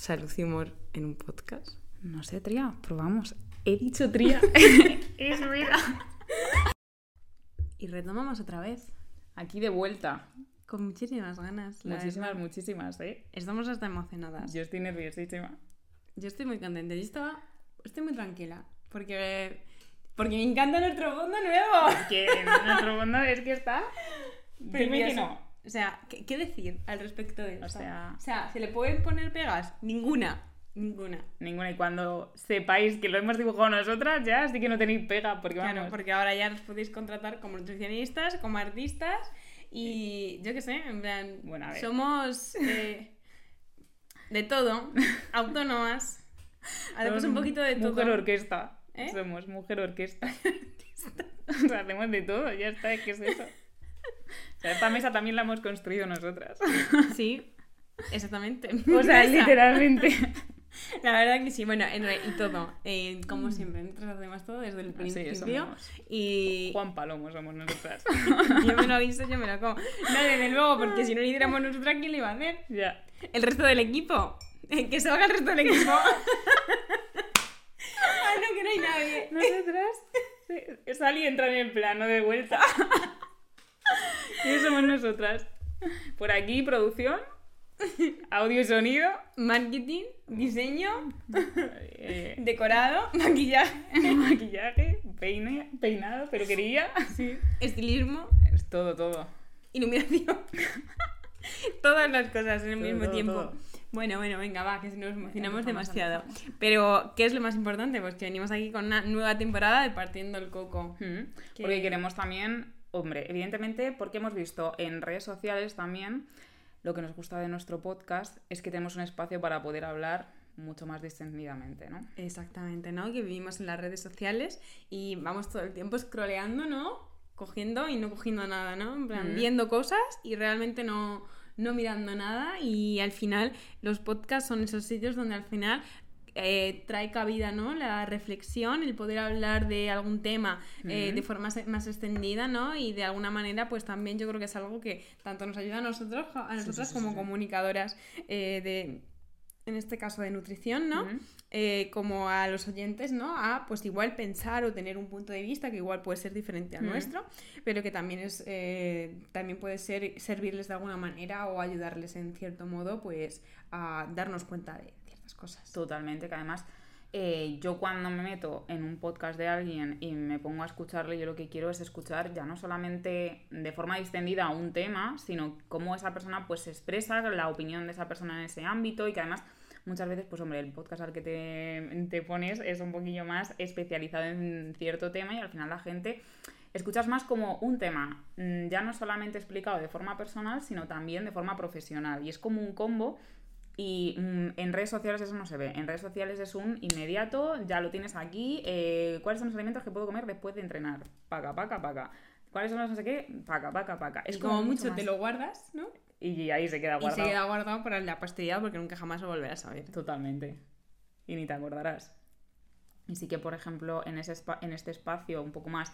Salud y humor en un podcast. No sé, Tría, probamos. He dicho Tría. es vida. Y retomamos otra vez, Aquí de vuelta. con muchísimas ganas. Muchísimas, verdad. muchísimas, ¿eh? Estamos hasta emocionadas. Yo estoy nerviosísima. Yo estoy muy contenta. Yo estaba, estoy muy tranquila. Porque, porque me encanta nuestro fondo nuevo. Que nuestro mundo es que está... Dime que no. O sea, ¿qué, qué decir al respecto de O esto? sea- o sea, ¿se le pueden poner pegas? Ninguna. Ninguna. Ninguna. Y cuando sepáis que lo hemos dibujado nosotras, ya sí que no tenéis pega. Porque Claro, vamos, porque ahora ya nos podéis contratar como nutricionistas, como artistas y yo qué sé, en plan, Bueno, a ver. somos eh, de todo, autónomas, hacemos un poquito de todo. Mujer orquesta. ¿Eh? Somos mujer orquesta. o sea, hacemos de todo, ya está, ¿qué es eso? O sea, esta mesa también la hemos construido nosotras. Sí, exactamente. O sea, literalmente. La verdad que sí, bueno, en re- y todo, eh, como siempre, nosotros hacemos todo desde el Mm. Sí, principio somos y Juan Palomo somos nosotras. yo me lo aviso, yo me lo como. No, desde luego, porque si no lo hiciéramos nosotras, ¿quién lo iba a hacer? ya. El resto del equipo. Eh, Que se haga el resto del equipo. ah, no, que no hay nadie. Nosotras. Sí, Sally entra en el plano de vuelta. y somos nosotras. Por aquí, producción, audio y sonido, Marketing, diseño, eh, decorado, maquillaje, maquillaje, peine, peinado, peluquería. estilismo, Es todo, todo. iluminación. Todas las cosas en el Todo, mismo todo, tiempo. todo. Bueno, bueno, venga, va, que nos emocionamos demasiado. Pero, ¿qué es lo más importante? Pues que venimos aquí con una nueva temporada de Partiendo el Coco. Mm, Que- Porque queremos también, hombre, evidentemente, porque hemos visto en redes sociales también lo que nos gusta de nuestro podcast es que tenemos un espacio para poder hablar mucho más distendidamente, ¿no? Exactamente, ¿no? Que vivimos en las redes sociales y vamos todo el tiempo scrolleando, ¿no? Cogiendo y no cogiendo nada, ¿no? En plan, Mm. viendo cosas y realmente no, no mirando nada. Y al final, los podcasts son esos sitios donde al final eh, trae cabida, ¿no? La reflexión, el poder hablar de algún tema eh, de forma más extendida, ¿no? Y de alguna manera, pues también yo creo que es algo que tanto nos ayuda a nosotros, a nosotras sí, como sí. comunicadoras eh, de, en este caso, de nutrición, ¿no? Eh, como a los oyentes, ¿no? A pues igual pensar o tener un punto de vista que igual puede ser diferente al nuestro, pero que también es eh, también puede ser servirles de alguna manera o ayudarles en cierto modo, pues a darnos cuenta de cosas. Totalmente, que además eh, yo cuando me meto en un podcast de alguien y me pongo a escucharle, yo lo que quiero es escuchar ya no solamente de forma distendida un tema, sino cómo esa persona pues se expresa, la opinión de esa persona en ese ámbito y que además muchas veces, pues hombre, el podcast al que te, te pones es un poquillo más especializado en cierto tema y al final la gente escuchas más como un tema, mm, ya no solamente explicado de forma personal, sino también de forma profesional. Y es como un combo y mm, en redes sociales eso no se ve. En redes sociales es un inmediato, ya lo tienes aquí. eh, ¿Cuáles son los alimentos que puedo comer después de entrenar? Paca, paca, paca. ¿Cuáles son los no sé qué? Paca, paca, paca. Es como como mucho más- te lo guardas, ¿no? Y ahí se queda Y guardado. se queda guardado para la posteridad porque nunca jamás lo volverás a ver. Totalmente. Y ni te acordarás. Y sí que, por ejemplo, en, ese en este espacio un poco más,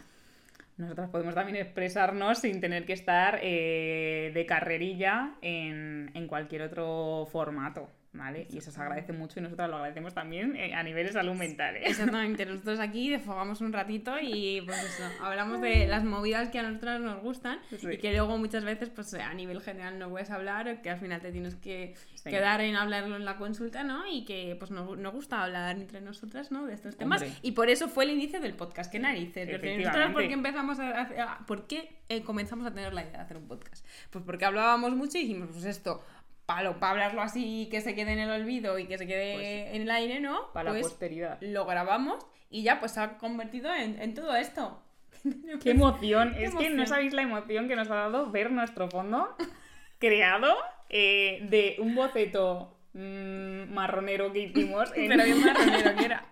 nosotras podemos también expresarnos sin tener que estar eh, de carrerilla en, en cualquier otro formato. ¿Vale? Y eso se agradece mucho y nosotras lo agradecemos también eh, a nivel de salud mental. ¿eh? Exactamente, nosotros aquí desfogamos un ratito y pues eso, hablamos de las movidas que a nosotras nos gustan Sí. y que luego muchas veces pues a nivel general no puedes hablar, que al final te tienes que Sí. quedar en hablarlo en la consulta, ¿no? Y que pues nos, nos gusta hablar entre nosotras, ¿no? De estos temas. Hombre. Y por eso fue el inicio del podcast, que narices. Porque nosotras, ¿por qué empezamos a hacer- a- ¿Por qué eh, comenzamos a tener la idea de hacer un podcast? Pues porque hablábamos mucho y dijimos, pues esto... Para hablarlo así, que se quede en el olvido y que se quede Pues, en el aire, ¿no? Para la Pues, posteridad. lo grabamos y ya pues se ha convertido en, en todo esto. ¡Qué emoción! Qué es que no sabéis la emoción que nos ha dado ver nuestro fondo creado eh, de un boceto mm, marronero que hicimos. en- Pero bien marronero que era.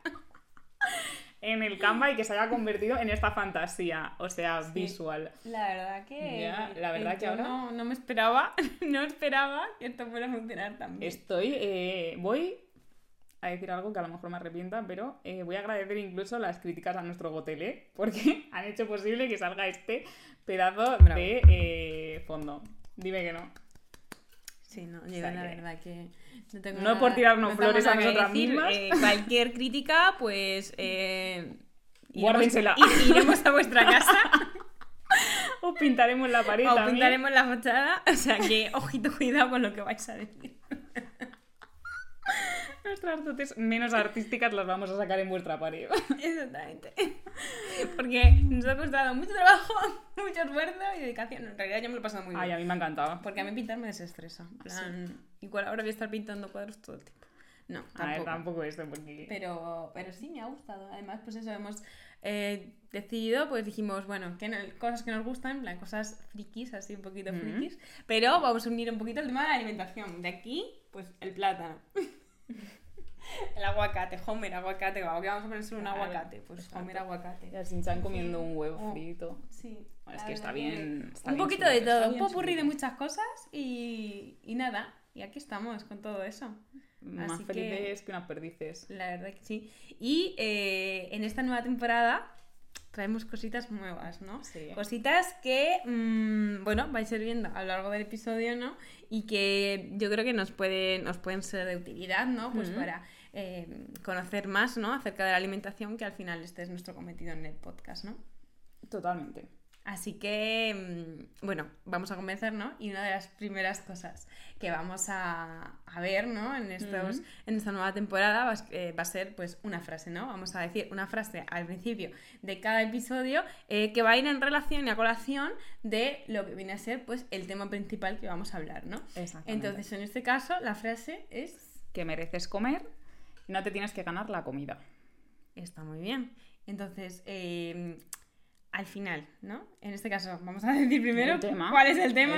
En el Canva y que se haya convertido en esta fantasía, o sea, visual. La verdad que. Ya, la verdad que ahora- tono No, me esperaba, no esperaba que esto fuera a funcionar tan bien. Estoy, eh, voy a decir algo que a lo mejor me arrepienta, pero eh, voy a agradecer incluso las críticas a nuestro Gotelé, porque han hecho posible que salga este pedazo Bravo. de eh, fondo. Dime que no. Sí, no, yo sea la que- verdad que no tengo No es por tirarnos flores a nada nosotras decir. mismas. Eh, cualquier crítica, pues. Eh, iremos- Guárdensela. i- Iremos a vuestra casa Os pintaremos la pared o también. pintaremos la fachada. O sea que, ojito, cuidado con lo que vais a decir. Nuestras dotes menos artísticas las vamos a sacar en vuestra pared. Exactamente. Porque nos ha costado mucho trabajo, mucho esfuerzo y dedicación. En realidad yo me lo he pasado muy bien. Ay, a mí me ha encantado. Porque a mí pintar me desestresa. En plan, igual ahora voy a estar pintando cuadros todo el tiempo. No, A ver, tampoco. tampoco esto, porque... Pero, pero sí me ha gustado. Además, pues eso, hemos eh, decidido, pues dijimos, bueno, que no- cosas que nos gustan, plan, cosas frikis, así un poquito Ujú. frikis. Pero vamos a unir un poquito el tema de la alimentación. De aquí, pues el plátano. el aguacate, Homer, aguacate. ¿Qué vamos a poner solo un Claro, aguacate? Pues exacto. Homer, aguacate. Ya Shin-chan comiendo un huevo Oh. frito. Sí. Bueno, es que está bien- está un bien poquito de todo, un popurrí de muchas cosas y, y nada. Y aquí estamos con todo eso. Más Así felices que unas perdices. La verdad que sí. Y eh, en esta nueva temporada traemos cositas nuevas, ¿no? Sí. Cositas que, mm, bueno, vais a ir viendo a lo largo del episodio, ¿no? Y que yo creo que nos, puede, nos pueden ser de utilidad, ¿no? Pues Ujú. para eh, conocer más, ¿no? Acerca de la alimentación, que al final este es nuestro cometido en el podcast, ¿no? Totalmente. Así que, mm, bueno, vamos a comenzar, ¿no? Y una de las primeras cosas que vamos a, a ver, ¿no? En, estos, en esta nueva temporada va, a s- eh, va a ser, pues, una frase, ¿no? Vamos a decir una frase al principio de cada episodio eh, que va a ir en relación y a colación de lo que viene a ser, pues, el tema principal que vamos a hablar, ¿no? Exactamente. Entonces, en este caso, la frase es... que mereces comer y no te tienes que ganar la comida. Está muy bien. Entonces, eh, al final, ¿no? En este caso, vamos a decir primero cuál es el tema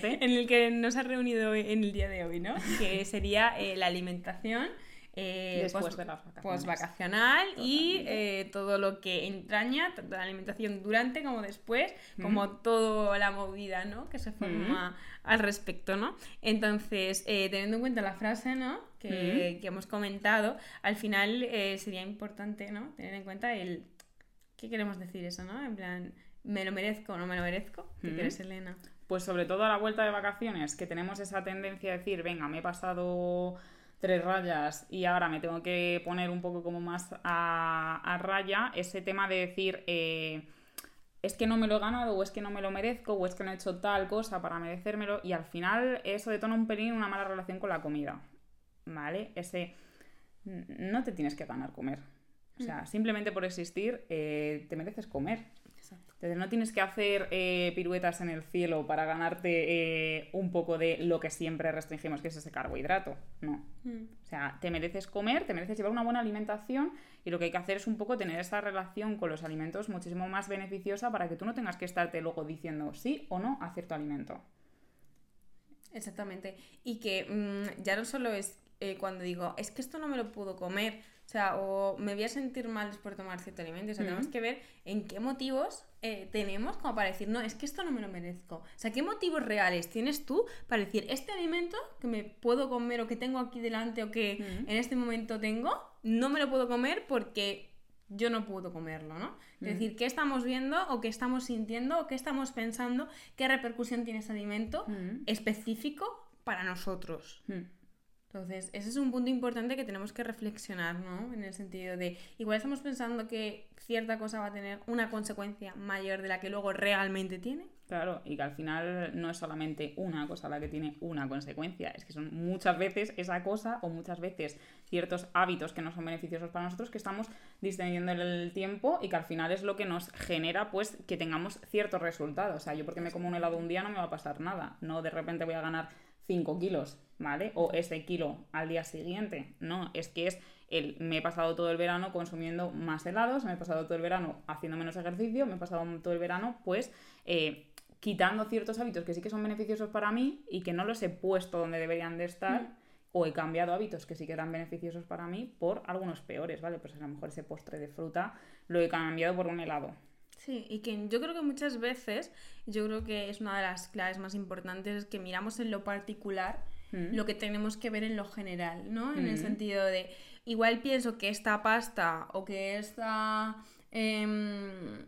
que- en el que nos ha reunido en el día de hoy, ¿no? Que sería eh, la alimentación. eh, Después post- de las vacaciones. Postvacacional y eh, todo lo que entraña, tanto la alimentación durante como después, como toda la movida, ¿no? Que se forma al respecto, ¿no? Entonces, eh, teniendo en cuenta la frase, ¿no? Que, que hemos comentado, al final sería importante, ¿no? Tener en cuenta el... ¿Qué queremos decir eso, no? En plan, ¿me lo merezco o no me lo merezco? ¿Qué crees, Elena? Pues sobre todo a la vuelta de vacaciones, que tenemos esa tendencia a decir, venga, me he pasado tres rayas y ahora me tengo que poner un poco como más a, a raya, ese tema de decir, eh, es que no me lo he ganado, o es que no me lo merezco, o es que no he hecho tal cosa para merecérmelo, y al final eso detona un pelín una mala relación con la comida, ¿vale? Ese, no te tienes que ganar comer. O sea, simplemente por existir, eh, te mereces comer. Exacto. Entonces no tienes que hacer eh, piruetas en el cielo para ganarte eh, un poco de lo que siempre restringimos, que es ese carbohidrato. No. O sea, te mereces comer, te mereces llevar una buena alimentación y lo que hay que hacer es un poco tener esa relación con los alimentos muchísimo más beneficiosa para que tú no tengas que estarte luego diciendo sí o no a cierto alimento. Exactamente. Y que mm, ya no solo es eh, cuando digo, es que esto no me lo puedo comer, o sea, o me voy a sentir mal de tomar cierto alimento. O sea, tenemos que ver en qué motivos eh, tenemos como para decir, no, es que esto no me lo merezco. O sea, ¿qué motivos reales tienes tú para decir, este alimento que me puedo comer o que tengo aquí delante o que en este momento tengo, no me lo puedo comer porque yo no puedo comerlo, ¿no? Es decir, ¿qué estamos viendo o qué estamos sintiendo o qué estamos pensando? ¿Qué repercusión tiene ese alimento específico para nosotros? Mm. Entonces, ese es un punto importante que tenemos que reflexionar, ¿no? En el sentido de, igual estamos pensando que cierta cosa va a tener una consecuencia mayor de la que luego realmente tiene. Claro, y que al final no es solamente una cosa la que tiene una consecuencia, es que son muchas veces esa cosa o muchas veces ciertos hábitos que no son beneficiosos para nosotros que estamos distendiendo el tiempo y que al final es lo que nos genera pues que tengamos ciertos resultados. O sea, yo porque me como un helado un día no me va a pasar nada, no de repente voy a ganar 5 kilos, ¿vale? O ese kilo al día siguiente, no, es que es el, me he pasado todo el verano consumiendo más helados, me he pasado todo el verano haciendo menos ejercicio, me he pasado todo el verano pues eh, quitando ciertos hábitos que sí que son beneficiosos para mí y que no los he puesto donde deberían de estar o he cambiado hábitos que sí que eran beneficiosos para mí por algunos peores, ¿vale? Pues a lo mejor ese postre de fruta lo he cambiado por un helado. Sí, y que yo creo que muchas veces, yo creo que es una de las claves más importantes, es que miramos en lo particular Mm. lo que tenemos que ver en lo general, ¿no? En el Mm. sentido de, igual pienso que esta pasta o que esta... em,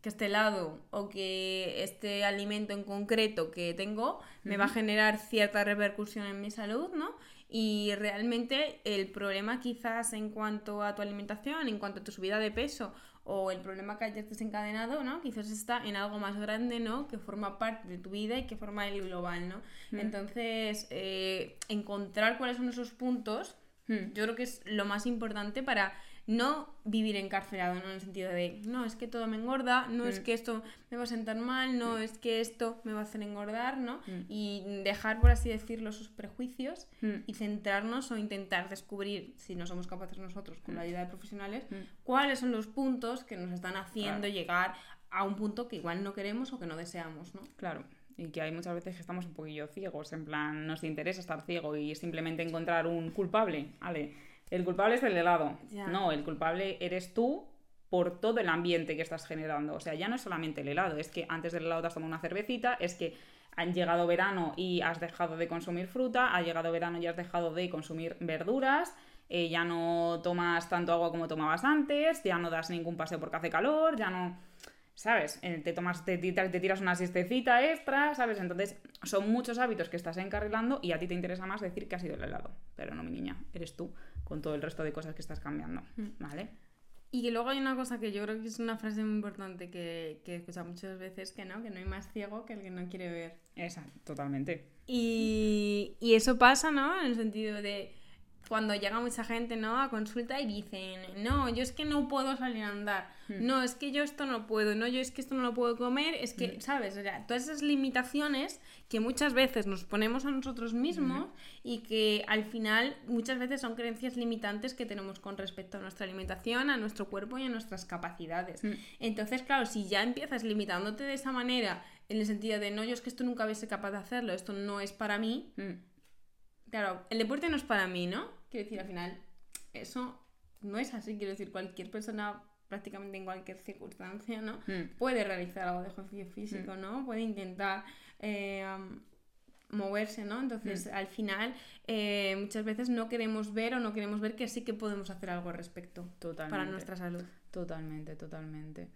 que este helado o que este alimento en concreto que tengo me va a generar cierta repercusión en mi salud, ¿no? Y realmente el problema quizás en cuanto a tu alimentación, en cuanto a tu subida de peso o el problema que hayas desencadenado, ¿no? Quizás está en algo más grande, ¿no? Que forma parte de tu vida y que forma el global, ¿no? Mm. Entonces, eh, encontrar cuáles son esos puntos, Mm. yo creo que es lo más importante para no vivir encarcelado, ¿no? En el sentido de, no, es que todo me engorda, no es Mm. que esto me va a sentar mal, no es que esto me va a hacer engordar, ¿no? Mm. Y dejar, por así decirlo, esos prejuicios Mm. y centrarnos o intentar descubrir, si no somos capaces nosotros con la ayuda de profesionales, Mm. cuáles son los puntos que nos están haciendo Claro. llegar a un punto que igual no queremos o que no deseamos, ¿no? Claro. Y que hay muchas veces que estamos un poquillo ciegos, en plan, nos interesa estar ciego y simplemente encontrar un culpable. Vale, el culpable es el helado. No, el culpable eres tú por todo el ambiente que estás generando. O sea, ya no es solamente el helado, es que antes del helado te has tomado una cervecita, es que han llegado verano y has dejado de consumir fruta, ha llegado verano y has dejado de consumir verduras, eh, ya no tomas tanto agua como tomabas antes, ya no das ningún paseo porque hace calor, ya no... ¿Sabes? Eh, Te tomas, te, te tiras una siestecita extra, ¿sabes? Entonces, son muchos hábitos que estás encarrilando y a ti te interesa más decir que ha sido el helado. Pero no, mi niña, eres tú con todo el resto de cosas que estás cambiando, ¿vale? Y luego hay una cosa que yo creo que es una frase muy importante que, que he escuchado muchas veces, que no, que no hay más ciego que el que no quiere ver. Esa, totalmente. Y, y eso pasa, ¿no? En el sentido de cuando llega mucha gente, ¿no? A consulta y dicen, no, yo es que no puedo salir a andar, Hmm. no, es que yo esto no puedo, no, yo es que esto no lo puedo comer, es Hmm. que, ¿sabes? O sea, todas esas limitaciones que muchas veces nos ponemos a nosotros mismos y que al final muchas veces son creencias limitantes que tenemos con respecto a nuestra alimentación, a nuestro cuerpo y a nuestras capacidades. Entonces, claro, si ya empiezas limitándote de esa manera, en el sentido de, no, yo es que esto nunca hubiese capaz de hacerlo, esto no es para mí. Claro, el deporte no es para mí, ¿no? Quiero decir, al final, eso no es así. Quiero decir, cualquier persona, prácticamente en cualquier circunstancia, ¿no? Mm. Puede realizar algo de ejercicio físico, ¿no? Puede intentar eh, um, moverse, ¿no? Entonces, al final, eh, muchas veces no queremos ver o no queremos ver que sí que podemos hacer algo al respecto Totalmente. para nuestra salud. Totalmente, totalmente.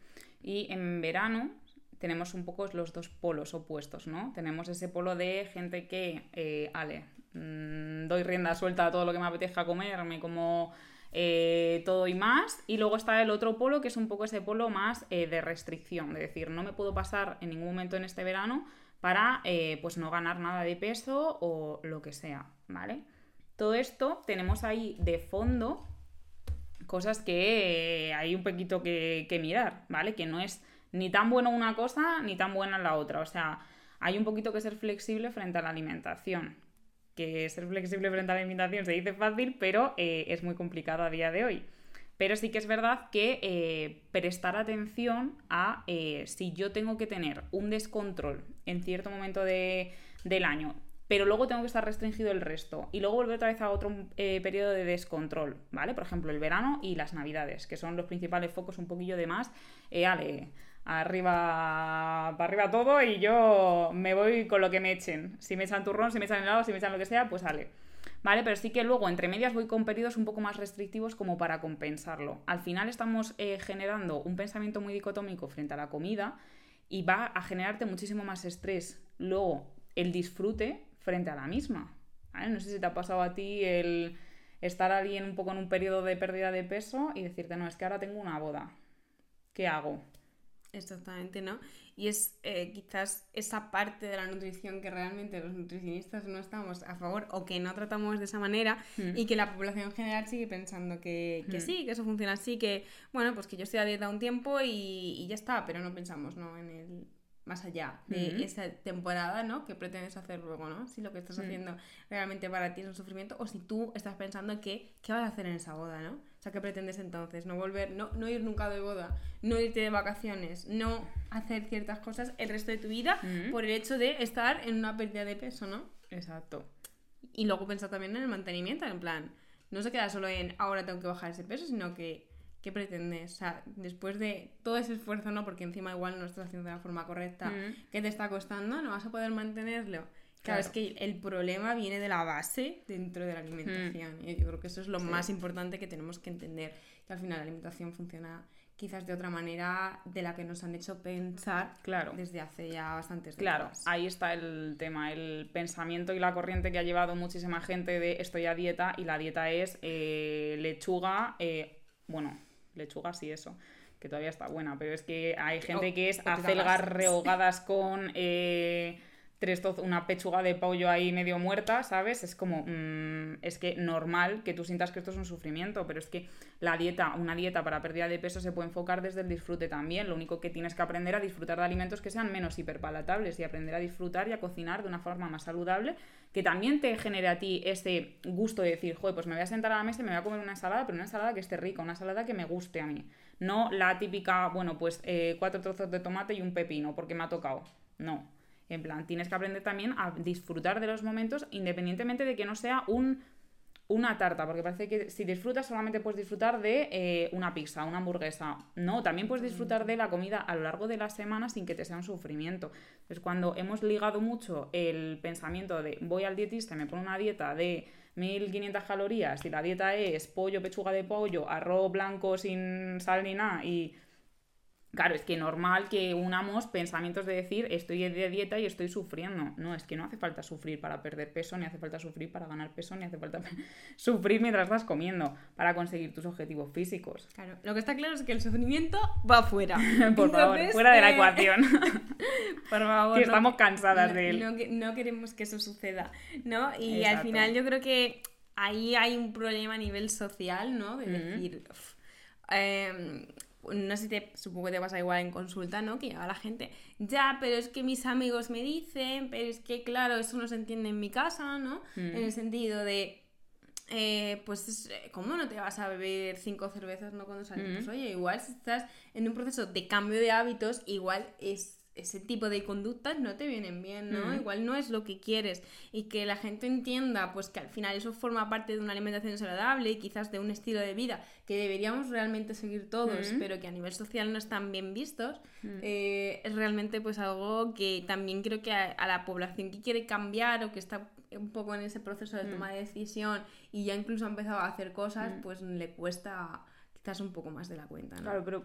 Y en verano tenemos un poco los dos polos opuestos, ¿no? Tenemos ese polo de gente que, eh, ale, mm, doy rienda suelta a todo lo que me apetezca comer, me como eh, todo y más. Y luego está el otro polo, que es un poco ese polo más eh, de restricción, de decir, no me puedo pasar en ningún momento en este verano para eh, pues no ganar nada de peso o lo que sea, ¿vale? Todo esto tenemos ahí de fondo cosas que hay un poquito que, que mirar, ¿vale? Que no es ni tan bueno una cosa ni tan buena la otra. O sea, hay un poquito que ser flexible frente a la alimentación. Que ser flexible frente a la alimentación se dice fácil, pero eh, es muy complicado a día de hoy. Pero sí que es verdad que eh, prestar atención a eh, si yo tengo que tener un descontrol en cierto momento de- del año, pero luego tengo que estar restringido el resto y luego volver otra vez a otro periodo de descontrol, ¿vale? Por ejemplo, el verano y las navidades, que son los principales focos un poquillo de más. Ale, arriba, para arriba todo y yo me voy con lo que me echen. Si me echan turrón, si me echan helado, si me echan lo que sea, pues ale. ¿Vale? Pero sí que luego entre medias voy con periodos un poco más restrictivos como para compensarlo. Al final estamos eh, generando un pensamiento muy dicotómico frente a la comida y va a generarte muchísimo más estrés. Luego, el disfrute frente a la misma. No sé si te ha pasado a ti el estar alguien un poco en un periodo de pérdida de peso y decirte, no, es que ahora tengo una boda. ¿Qué hago? Exactamente, ¿no? Y es eh, quizás esa parte de la nutrición que realmente los nutricionistas no estamos a favor o que no tratamos de esa manera Hmm. y que la población general sigue pensando que, que Hmm. sí, que eso funciona así, que bueno, pues que yo estoy a dieta un tiempo y, y ya está, pero no pensamos, ¿no? En el más allá de Hmm. esa temporada, ¿no? Que pretendes hacer luego, ¿no? Si lo que estás haciendo realmente para ti es un sufrimiento o si tú estás pensando que, ¿qué vas a hacer en esa boda, ¿no? O sea, ¿qué pretendes entonces? No volver, no, no ir nunca de boda, no irte de vacaciones, no hacer ciertas cosas el resto de tu vida por el hecho de estar en una pérdida de peso, ¿no? Exacto. Y luego pensar también en el mantenimiento, en plan, no se queda solo en ahora tengo que bajar ese peso, sino que ¿qué pretendes? O sea, después de todo ese esfuerzo, ¿no? Porque encima igual no estás haciendo de la forma correcta, Mm. ¿qué te está costando? ¿No vas a poder mantenerlo? Claro, Claro. es que el problema viene de la base dentro de la alimentación. Y yo creo que eso es lo Mm. Sí. más importante que tenemos que entender. Que al final la alimentación funciona quizás de otra manera de la que nos han hecho pensar Claro. desde hace ya bastantes Claro, décadas. ahí está el tema, el pensamiento y la corriente que ha llevado muchísima gente de estoy a dieta y la dieta es eh, lechuga, eh, bueno, lechuga sí eso, que todavía está buena, pero es que hay gente O- que es acelgas rehogadas con eh, tres una pechuga de pollo ahí medio muerta, ¿sabes? Es como, mm, es que normal que tú sientas que esto es un sufrimiento, pero es que la dieta, una dieta para pérdida de peso se puede enfocar desde el disfrute también. Lo único que tienes que aprender a disfrutar de alimentos que sean menos hiperpalatables y aprender a disfrutar y a cocinar de una forma más saludable, que también te genere a ti ese gusto de decir, joder, pues me voy a sentar a la mesa y me voy a comer una ensalada, pero una ensalada que esté rica, una ensalada que me guste a mí. No la típica, bueno, pues eh, cuatro trozos de tomate y un pepino, porque me ha tocado. No. En plan, tienes que aprender también a disfrutar de los momentos independientemente de que no sea un una tarta, porque parece que si disfrutas solamente puedes disfrutar de eh, una pizza, una hamburguesa. No, también puedes disfrutar de la comida a lo largo de la semana sin que te sea un sufrimiento. Entonces, cuando hemos ligado mucho el pensamiento de voy al dietista y me pone una dieta de 1500 calorías y la dieta es pollo, pechuga de pollo, arroz blanco sin sal ni nada y Claro, es que normal que unamos pensamientos de decir estoy de dieta y estoy sufriendo. No, es que no hace falta sufrir para perder peso, ni hace falta sufrir para ganar peso, ni hace falta sufrir mientras estás comiendo para conseguir tus objetivos físicos. Claro, lo que está claro es que el sufrimiento va fuera. Por favor, fuera de la eh, ecuación. Por favor. que no- estamos cansadas no, de él. No, no queremos que eso suceda, ¿no? Y al final yo creo que ahí hay un problema a nivel social, ¿no? De decir, "Uf, em, no sé si te, supongo que te pasa igual en consulta, ¿no? Que llega la gente, ya, pero es que mis amigos me dicen, pero es que claro, eso no se entiende en mi casa, ¿no? Mm. En el sentido de, eh, pues, es- eh, ¿cómo no te vas a beber cinco cervezas, ¿no? Cuando sales, Mm. pues oye, igual si estás en un proceso de cambio de hábitos, igual es ese tipo de conductas no te vienen bien, ¿no? Mm. Igual no es lo que quieres y que la gente entienda pues que al final eso forma parte de una alimentación saludable y quizás de un estilo de vida que deberíamos realmente seguir todos, Mm. pero que a nivel social no están bien vistos, Mm. eh, es realmente pues algo que también creo que a, a la población que quiere cambiar o que está un poco en ese proceso de toma de decisión y ya incluso ha empezado a hacer cosas, pues le cuesta quizás un poco más de la cuenta, ¿no? Claro, pero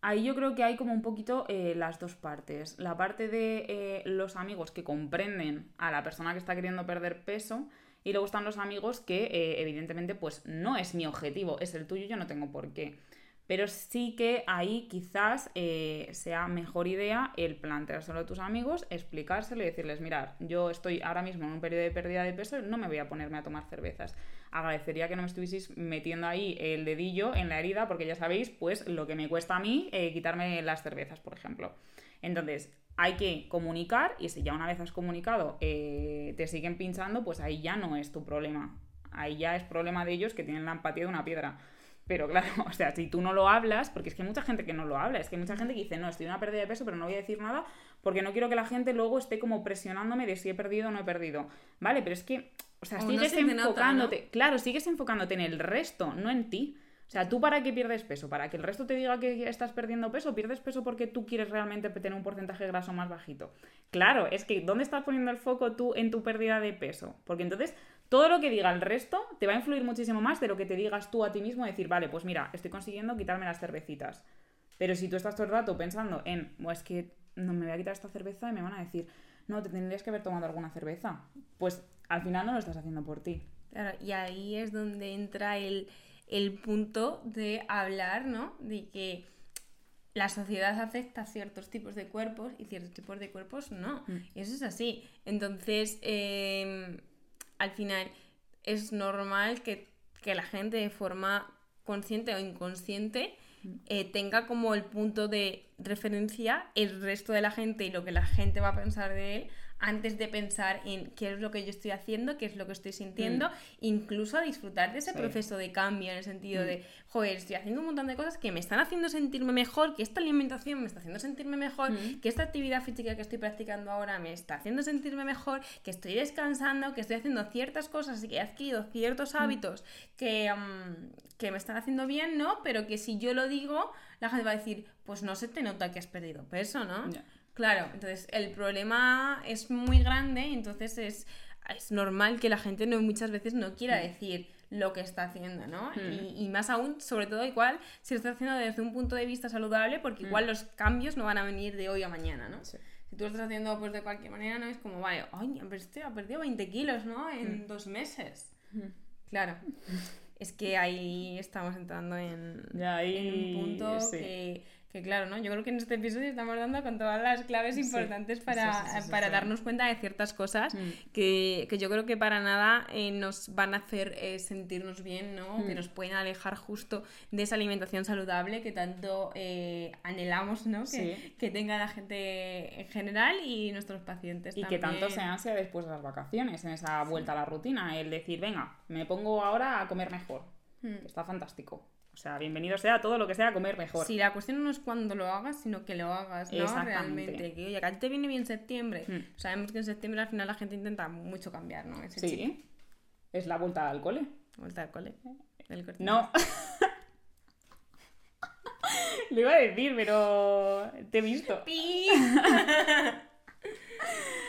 ahí yo creo que hay como un poquito eh, las dos partes. La parte de eh, los amigos que comprenden a la persona que está queriendo perder peso y luego están los amigos que eh, evidentemente pues no es mi objetivo, es el tuyo, yo no tengo por qué. Pero sí que ahí quizás sea mejor idea el planteárselo a tus amigos, explicárselo y decirles, mirad, yo estoy ahora mismo en un periodo de pérdida de peso, no me voy a ponerme a tomar cervezas. Agradecería que no me estuvieseis metiendo ahí el dedillo en la herida, porque ya sabéis, pues lo que me cuesta a mí eh, quitarme las cervezas, por ejemplo. Entonces, hay que comunicar y si ya una vez has comunicado eh, te siguen pinchando, pues ahí ya no es tu problema. Ahí ya es problema de ellos que tienen la empatía de una piedra. Pero claro, o sea, si tú no lo hablas, porque es que hay mucha gente que no lo habla, es que hay mucha gente que dice, no, estoy en una pérdida de peso, pero no voy a decir nada porque no quiero que la gente luego esté como presionándome de si he perdido o no he perdido. Vale, pero es que, o sea, O no sigues se te nota, enfocándote, claro, sigues enfocándote en el resto, no en ti. O sea, ¿tú para qué pierdes peso? ¿Para que el resto te diga que estás perdiendo peso? ¿Pierdes peso porque tú quieres realmente tener un porcentaje graso más bajito? Claro, es que ¿dónde estás poniendo el foco tú en tu pérdida de peso? Porque entonces todo lo que diga el resto te va a influir muchísimo más de lo que te digas tú a ti mismo, decir, vale, pues mira, estoy consiguiendo quitarme las cervecitas. Pero si tú estás todo el rato pensando en, "Buah, es que no me voy a quitar esta cerveza y me van a decir, no, te tendrías que haber tomado alguna cerveza, pues al final no lo estás haciendo por ti. Claro, y ahí es donde entra el, el punto de hablar, ¿no? De que la sociedad acepta ciertos tipos de cuerpos y ciertos tipos de cuerpos no. Mm. Y eso es así. Entonces, eh, al final, es normal que, que la gente de forma consciente o inconsciente eh, tenga como el punto de referencia el resto de la gente y lo que la gente va a pensar de él antes de pensar en qué es lo que yo estoy haciendo, qué es lo que estoy sintiendo, incluso a disfrutar de ese Sí. proceso de cambio, en el sentido Mm. de, joder, estoy haciendo un montón de cosas que me están haciendo sentirme mejor, que esta alimentación me está haciendo sentirme mejor, Mm. que esta actividad física que estoy practicando ahora me está haciendo sentirme mejor, que estoy descansando, que estoy haciendo ciertas cosas y que he adquirido ciertos Mm. hábitos que, mm, que me están haciendo bien, ¿no? Pero que si yo lo digo, la gente va a decir, pues no se te nota que has perdido peso, ¿no? Claro, entonces el problema es muy grande entonces es, es normal que la gente no, muchas veces no quiera decir lo que está haciendo, ¿no? Mm. Y, y más aún, sobre todo igual, si lo está haciendo desde un punto de vista saludable, porque Mm. igual los cambios no van a venir de hoy a mañana, ¿no? Sí. Si tú lo estás haciendo pues de cualquier manera, ¿no? Es como, vale, ay, pero este ha perdido 20 kilos, ¿no? En dos meses. Mm. Claro. Es que ahí estamos entrando en, Ya ahí, en un punto sí. que, que, claro, ¿no? Yo creo que en este episodio estamos dando con todas las claves importantes para, Sí, sí, sí, sí, para darnos cuenta de ciertas cosas Mm. que, que yo creo que para nada eh, nos van a hacer eh, sentirnos bien, ¿no? Que Mm. nos pueden alejar justo de esa alimentación saludable que tanto eh, anhelamos, ¿no? Que, que tenga la gente en general y nuestros pacientes Y que tanto se ansia después de las vacaciones, en esa vuelta a la rutina, el decir, venga, me pongo ahora a comer mejor. Mm. Que está fantástico. O sea, bienvenido sea todo lo que sea comer mejor. Sí, la cuestión no es cuando lo hagas, sino que lo hagas, ¿no? Exactamente. Realmente. Que, oye, que a ti te viene bien septiembre. Mm. Sabemos que en septiembre al final la gente intenta mucho cambiar, ¿no? Ese. Sí. Es la vuelta al cole. Vuelta al cole. Corte No. Lo iba a decir, pero te he visto.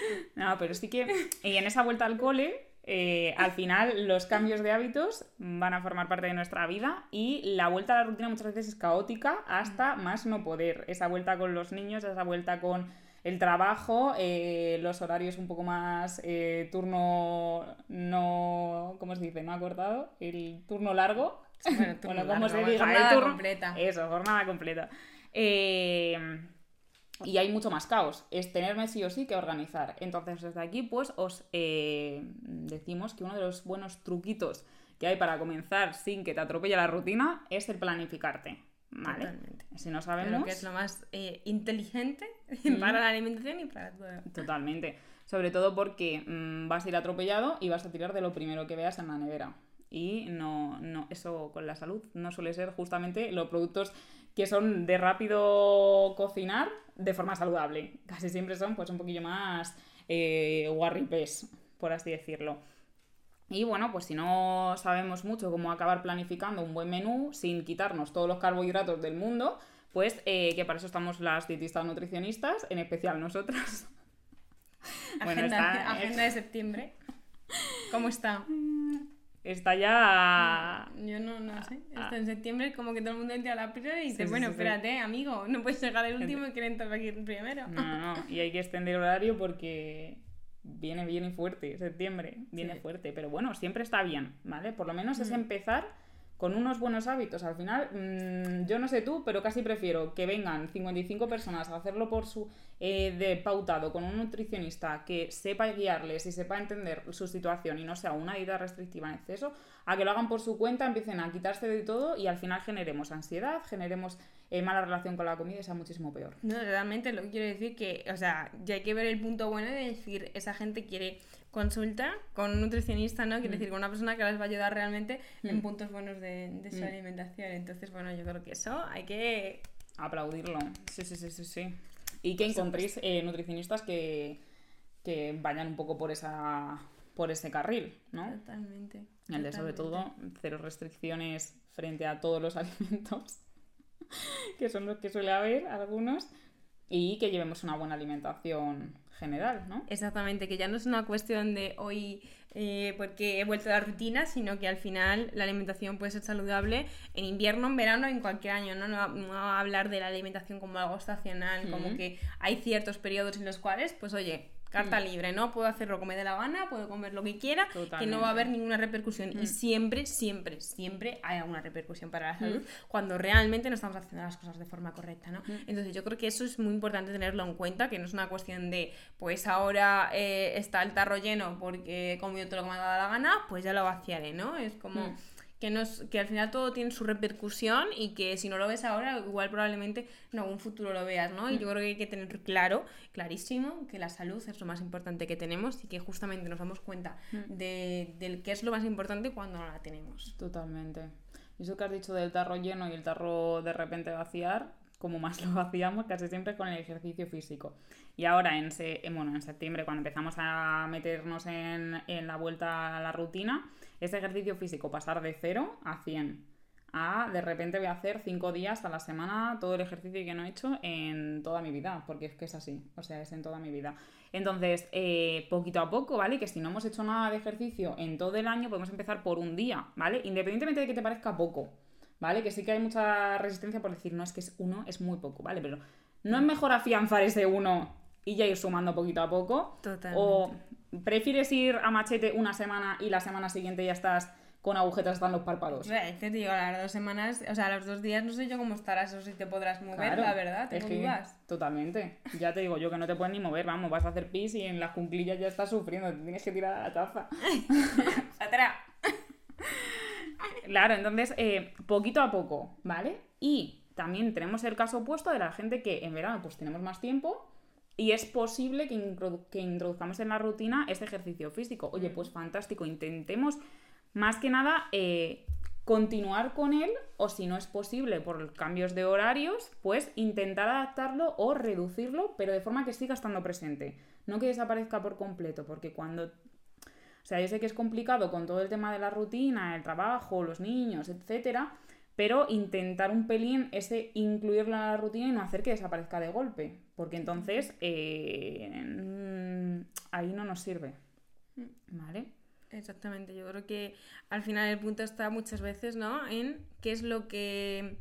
No, pero sí que y en esa vuelta al cole, eh, al final los cambios de hábitos van a formar parte de nuestra vida y la vuelta a la rutina muchas veces es caótica hasta más no poder. Esa vuelta con los niños, esa vuelta con el trabajo, eh, los horarios un poco más eh, turno no, ¿cómo se dice? No acordado, el turno largo. Bueno, turno Bueno, como largo, se diga, jornada el turno completa. Eso, jornada completa. Eh, y hay mucho más caos. Es tenerme sí o sí que organizar. Entonces, desde aquí, pues os eh, decimos que uno de los buenos truquitos que hay para comenzar sin que te atropelle la rutina es el planificarte. ¿Vale? Totalmente. Si no Creo sabemos. que es lo más eh, inteligente Mm. para la alimentación y para todo. Totalmente. Sobre todo porque mm, vas a ir atropellado y vas a tirar de lo primero que veas en la nevera. Y no, no, eso con la salud no suele ser justamente los productos que son de rápido cocinar de forma saludable. Casi siempre son pues un poquillo más eh, guarripés, por así decirlo. Y bueno, pues si no sabemos mucho cómo acabar planificando un buen menú sin quitarnos todos los carbohidratos del mundo, pues eh, que para eso estamos las dietistas nutricionistas, en especial nosotras. Bueno, agenda, está- agenda de septiembre. ¿Cómo está? Está ya... Yo no, no sé. Está en septiembre como que todo el mundo entra a la prioridad y dice, Sí, sí, bueno, sí, espérate, amigo, no puedes llegar el último y querer entrar aquí primero. No, no. Y hay que extender el horario porque viene, viene fuerte, septiembre, viene fuerte. Pero bueno, siempre está bien, ¿vale? Por lo menos es empezar con unos buenos hábitos. Al final, mm, yo no sé tú, pero casi prefiero que vengan 55 personas a hacerlo por su eh, de pautado con un nutricionista que sepa guiarles y sepa entender su situación y no sea una dieta restrictiva en exceso, a que lo hagan por su cuenta, empiecen a quitarse de todo y al final generemos ansiedad, generemos eh, mala relación con la comida y sea muchísimo peor. No, realmente lo que quiero decir que, o sea, ya hay que ver el punto bueno de decir, esa gente quiere consulta con un nutricionista, ¿no? Quiere decir, con una persona que les va a ayudar realmente en Mm. puntos buenos de, de su Mm. alimentación. Entonces, bueno, yo creo que eso hay que... aplaudirlo. Sí, sí, sí, sí, sí. Y que encontréis eh, nutricionistas que, que vayan un poco por esa por ese carril, ¿no? Totalmente. El de sobre todo cero restricciones frente a todos los alimentos, que son los que suele haber algunos, y que llevemos una buena alimentación general, ¿no? Exactamente, que ya no es una cuestión de hoy eh, porque he vuelto a la rutina, sino que al final la alimentación puede ser saludable en invierno, en verano, en cualquier año, ¿no? No, no hablar de la alimentación como algo estacional, como que hay ciertos periodos en los cuales, pues oye, carta libre, ¿no? Puedo hacerlo como me dé la gana, puedo comer lo que quiera, que no va a haber ninguna repercusión. Mm. Y siempre, siempre, siempre hay alguna repercusión para la salud cuando realmente no estamos haciendo las cosas de forma correcta, ¿no? Entonces yo creo que eso es muy importante tenerlo en cuenta, que no es una cuestión de, pues ahora eh, está el tarro lleno porque he comido todo lo que me ha dado la gana, pues ya lo vaciaré, ¿no? Es como Mm. que, nos, que al final todo tiene su repercusión y que si no lo ves ahora, igual probablemente en algún futuro lo veas, ¿no? Y yo creo que hay que tener claro, clarísimo, que la salud es lo más importante que tenemos y que justamente nos damos cuenta de, del qué es lo más importante cuando no la tenemos. Totalmente. Y eso que has dicho del tarro lleno y el tarro de repente vaciar, como más lo vaciamos casi siempre con el ejercicio físico. Y ahora en, se, bueno, en septiembre, cuando empezamos a meternos en, en la vuelta a la rutina, ese ejercicio físico pasar de 0 a 100. A de repente voy a hacer 5 días a la semana todo el ejercicio que no he hecho en toda mi vida, porque es que es así, o sea, es en toda mi vida. Entonces, eh, poquito a poco, ¿vale? Que si no hemos hecho nada de ejercicio en todo el año, podemos empezar por un día, ¿vale? Independientemente de que te parezca poco, ¿vale? Que sí que hay mucha resistencia por decir, no, es que es uno, es muy poco, ¿vale? Pero no es mejor afianzar ese uno y ya ir sumando poquito a poco. Totalmente. O prefieres ir a machete una semana y la semana siguiente ya estás con agujetas hasta en los párpados. Eh, te digo, las dos semanas, o sea, los dos días no sé yo cómo estarás o si te podrás mover, Claro, la verdad, tengo es que- dudas. Totalmente. Ya te digo yo que no te puedes ni mover, vamos, vas a hacer pis y en las cunclillas ya estás sufriendo, te tienes que tirar a la taza. Atrás. Claro, entonces, eh, poquito a poco, ¿vale? Y también tenemos el caso opuesto de la gente que en verano pues tenemos más tiempo y es posible que, introdu- que introduzcamos en la rutina este ejercicio físico. Oye, pues fantástico, intentemos. Más que nada eh, continuar con él o si no es posible por cambios de horarios, pues intentar adaptarlo o reducirlo, pero de forma que siga estando presente, no que desaparezca por completo, porque cuando o sea, yo sé que es complicado con todo el tema de la rutina, el trabajo, los niños, etcétera, pero intentar un pelín ese incluirlo en la rutina y no hacer que desaparezca de golpe, porque entonces eh, mm, ahí no nos sirve. ¿Vale? Exactamente, yo creo que al final el punto está muchas veces, ¿no? En qué es lo que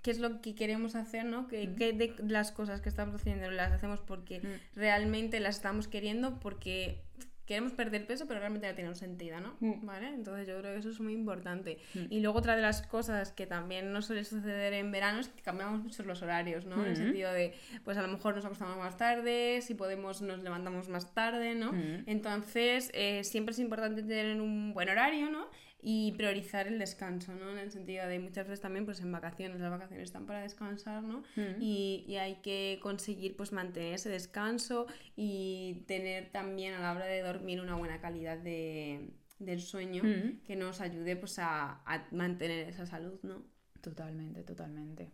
qué es lo que queremos hacer, ¿no? Que, qué de las cosas que estamos haciendo las hacemos porque Mm. realmente las estamos queriendo porque queremos perder peso, pero realmente ya tiene un sentido, ¿no? Mm. ¿Vale? Entonces yo creo que eso es muy importante. Y luego otra de las cosas que también nos suele suceder en verano es que cambiamos mucho los horarios, ¿no? En el Mm. sentido de, pues a lo mejor nos acostamos más tarde, si podemos nos levantamos más tarde, ¿no? Mm. Entonces, eh, siempre es importante tener un buen horario, ¿no? Y priorizar el descanso, ¿no? En el sentido de muchas veces también, pues en vacaciones, las vacaciones están para descansar, ¿no? Mm. Y, y hay que conseguir, pues, mantener ese descanso y tener también a la hora de dormir una buena calidad de, del sueño Mm. que nos ayude, pues, a, a mantener esa salud, ¿no? Totalmente, totalmente.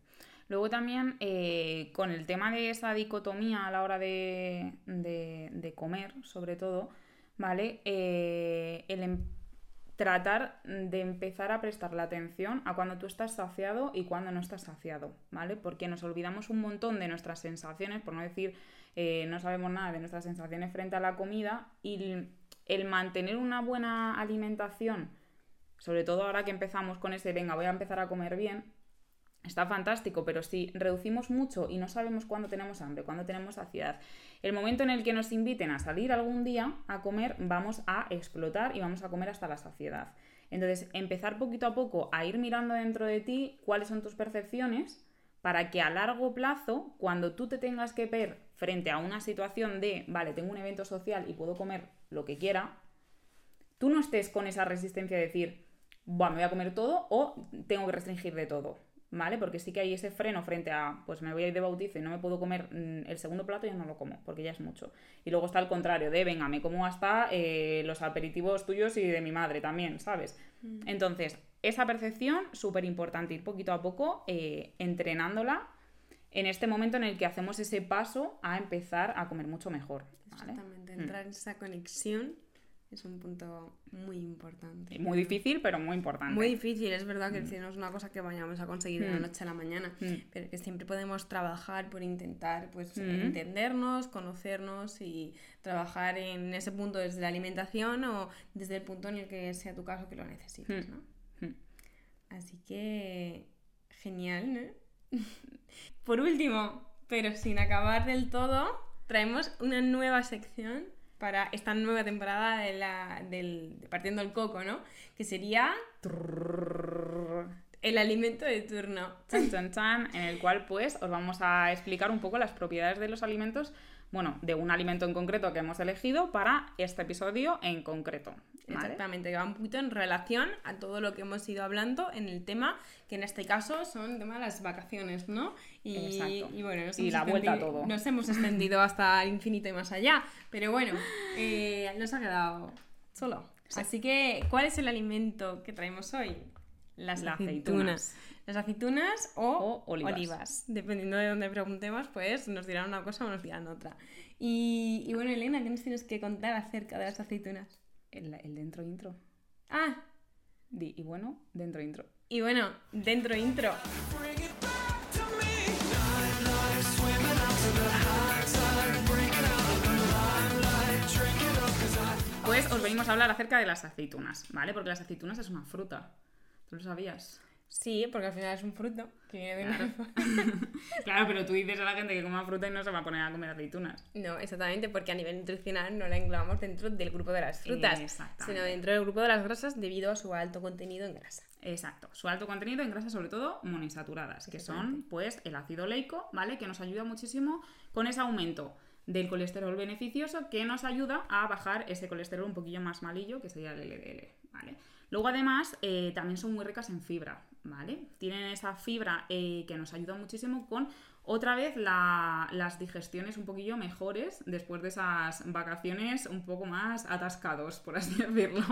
Luego también eh, con el tema de esa dicotomía a la hora de, de- de comer, sobre todo, ¿vale? Eh, el em- tratar de empezar a prestar la atención a cuando tú estás saciado y cuando no estás saciado, ¿vale? Porque nos olvidamos un montón de nuestras sensaciones, por no decir eh, no sabemos nada de nuestras sensaciones frente a la comida y el- mantener una buena alimentación sobre todo ahora que empezamos con ese, venga, voy a empezar a comer bien, está fantástico, pero si reducimos mucho y no sabemos cuándo tenemos hambre, cuándo tenemos saciedad, el momento en el que nos inviten a salir algún día a comer, vamos a explotar y vamos a comer hasta la saciedad. Entonces, empezar poquito a poco a ir mirando dentro de ti cuáles son tus percepciones para que a largo plazo, cuando tú te tengas que ver frente a una situación de, vale, tengo un evento social y puedo comer lo que quiera, tú no estés con esa resistencia de decir, Buah, me voy a comer todo o tengo que restringir de todo, ¿vale? Porque sí que hay ese freno frente a, pues me voy a ir de bautizo y no me puedo comer mm, el segundo plato ya no lo como, porque ya es mucho. Y luego está el contrario, de, venga, me como hasta eh, los aperitivos tuyos y de mi madre también, ¿sabes? Entonces, esa percepción, súper importante, ir poquito a poco eh, entrenándola en este momento en el que hacemos ese paso a empezar a comer mucho mejor. ¿vale? Exactamente, entrar en esa conexión es un punto muy importante. Muy difícil, pero muy importante. Muy difícil, es verdad que no es una cosa que vayamos a conseguir de la Mm. noche a la mañana, Mm. pero que siempre podemos trabajar por intentar pues Mm. entendernos, conocernos y trabajar en ese punto desde la alimentación o desde el punto en el que sea tu caso que lo necesites, Mm. ¿no? Mm. Así que genial, ¿no? por último, pero sin acabar del todo, traemos una nueva sección para esta nueva temporada de la, del de Partiendo el Coco, ¿no? Que sería el alimento de turno. Chan, chan, chan, en el cual pues os vamos a explicar un poco las propiedades de los alimentos bueno, de un alimento en concreto que hemos elegido para este episodio en concreto. ¿vale? Exactamente, que va un poquito en relación a todo lo que hemos ido hablando en el tema, que en este caso son el tema de las vacaciones, ¿no? Y, Exacto. y bueno, nos Y la vuelta a extendido- todo. Nos hemos extendido hasta el infinito y más allá, pero bueno, eh, nos ha quedado solo. Así que, ¿cuál es el alimento que traemos hoy? Las, Las aceitunas. aceitunas. Las aceitunas o, O olivas. Dependiendo de dónde preguntemos, pues nos dirán una cosa o nos dirán otra. Y, y bueno, Elena, ¿qué nos tienes que contar acerca de las aceitunas? El, el dentro intro. Ah, Di, y bueno, dentro intro. y bueno, dentro intro. Pues os venimos a hablar acerca de las aceitunas, ¿vale? Porque las aceitunas es una fruta. ¿Tú lo sabías? Sí, porque al final es un fruto que viene de una... Claro, pero tú dices a la gente que coma fruta y no se va a poner a comer aceitunas. No, exactamente, porque a nivel nutricional no la englobamos dentro del grupo de las frutas, sino dentro del grupo de las grasas debido a su alto contenido en grasa. Exacto. Su alto contenido en grasas, sobre todo monoinsaturadas, que son pues el ácido oleico, ¿vale? Que nos ayuda muchísimo con ese aumento del colesterol beneficioso que nos ayuda a bajar ese colesterol un poquillo más malillo, que sería el LDL, ¿vale? Luego, además, eh, también son muy ricas en fibra, ¿vale? Tienen esa fibra eh, que nos ayuda muchísimo con, otra vez, la- las digestiones un poquillo mejores después de esas vacaciones un poco más atascados, por así decirlo.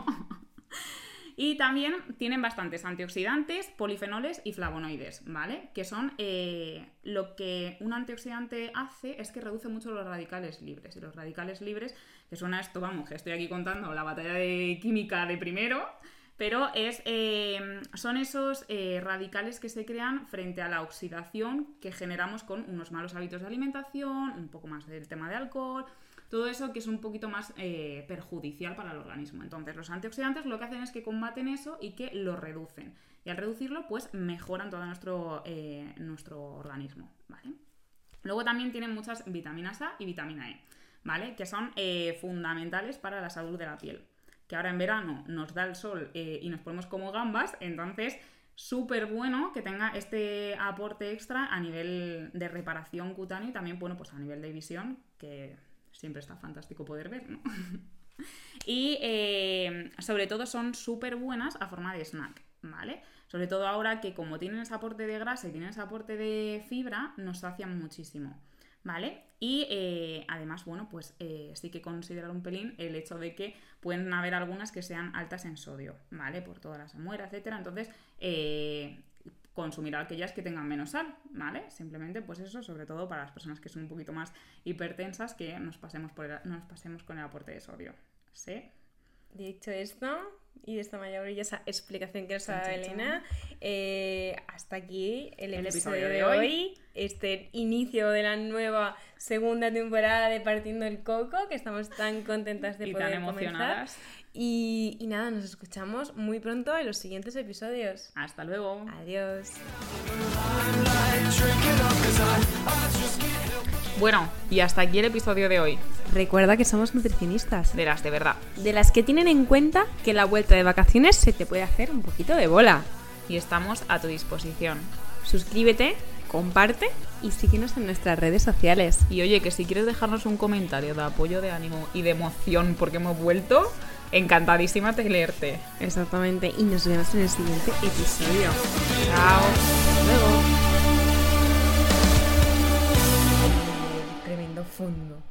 Y también tienen bastantes antioxidantes, polifenoles y flavonoides, ¿vale? Que son eh, lo que un antioxidante hace es que reduce mucho los radicales libres. Y los radicales libres, que suena esto, vamos, que estoy aquí contando la batalla de química de primero, pero es, eh, son esos eh, radicales que se crean frente a la oxidación que generamos con unos malos hábitos de alimentación, un poco más del tema de alcohol, todo eso que es un poquito más eh, perjudicial para el organismo. Entonces, los antioxidantes lo que hacen es que combaten eso y que lo reducen. Y al reducirlo, pues mejoran todo nuestro, eh, nuestro organismo. Luego también tienen muchas vitaminas A y vitamina E, ¿vale? Que son fundamentales para la salud de la piel. Que ahora en verano nos da el sol eh, y nos ponemos como gambas, entonces súper bueno que tenga este aporte extra a nivel de reparación cutánea y también, bueno, pues a nivel de visión, que siempre está fantástico poder ver, ¿no? y eh, sobre todo son súper buenas a forma de snack, ¿vale? Sobre todo ahora que como tienen ese aporte de grasa y tienen ese aporte de fibra, nos sacian muchísimo, ¿vale? Y eh, además, bueno, pues eh, sí que considerar un pelín el hecho de que pueden haber algunas que sean altas en sodio, ¿vale? Por toda la salmuera, etcétera. Entonces, eh, consumir aquellas que tengan menos sal, ¿vale? Simplemente, pues eso, sobre todo para las personas que son un poquito más hipertensas, que nos pasemos, por el- nos pasemos con el aporte de sodio. ¿Sí? Dicho esto, y de esta maravillosa explicación que nos ha dado Elena, eh, hasta aquí el, El episodio, episodio de, de hoy. hoy. Este inicio de la nueva segunda temporada de Partiendo el Coco, que estamos tan contentas de Y poder tan emocionadas. comenzar. Y, y nada, nos escuchamos muy pronto en los siguientes episodios. Hasta luego. Adiós. Bueno, y hasta aquí el episodio de hoy, Recuerda que somos nutricionistas. de las de verdad. De las que tienen en cuenta que la vuelta de vacaciones se te puede hacer un poquito de bola. Y estamos a tu disposición. Suscríbete, comparte y síguenos en nuestras redes sociales. Y oye, que si quieres dejarnos un comentario de apoyo, de ánimo y de emoción porque hemos vuelto, encantadísima de leerte. Exactamente, y nos vemos en el siguiente episodio. Chao. Hasta luego. profundo.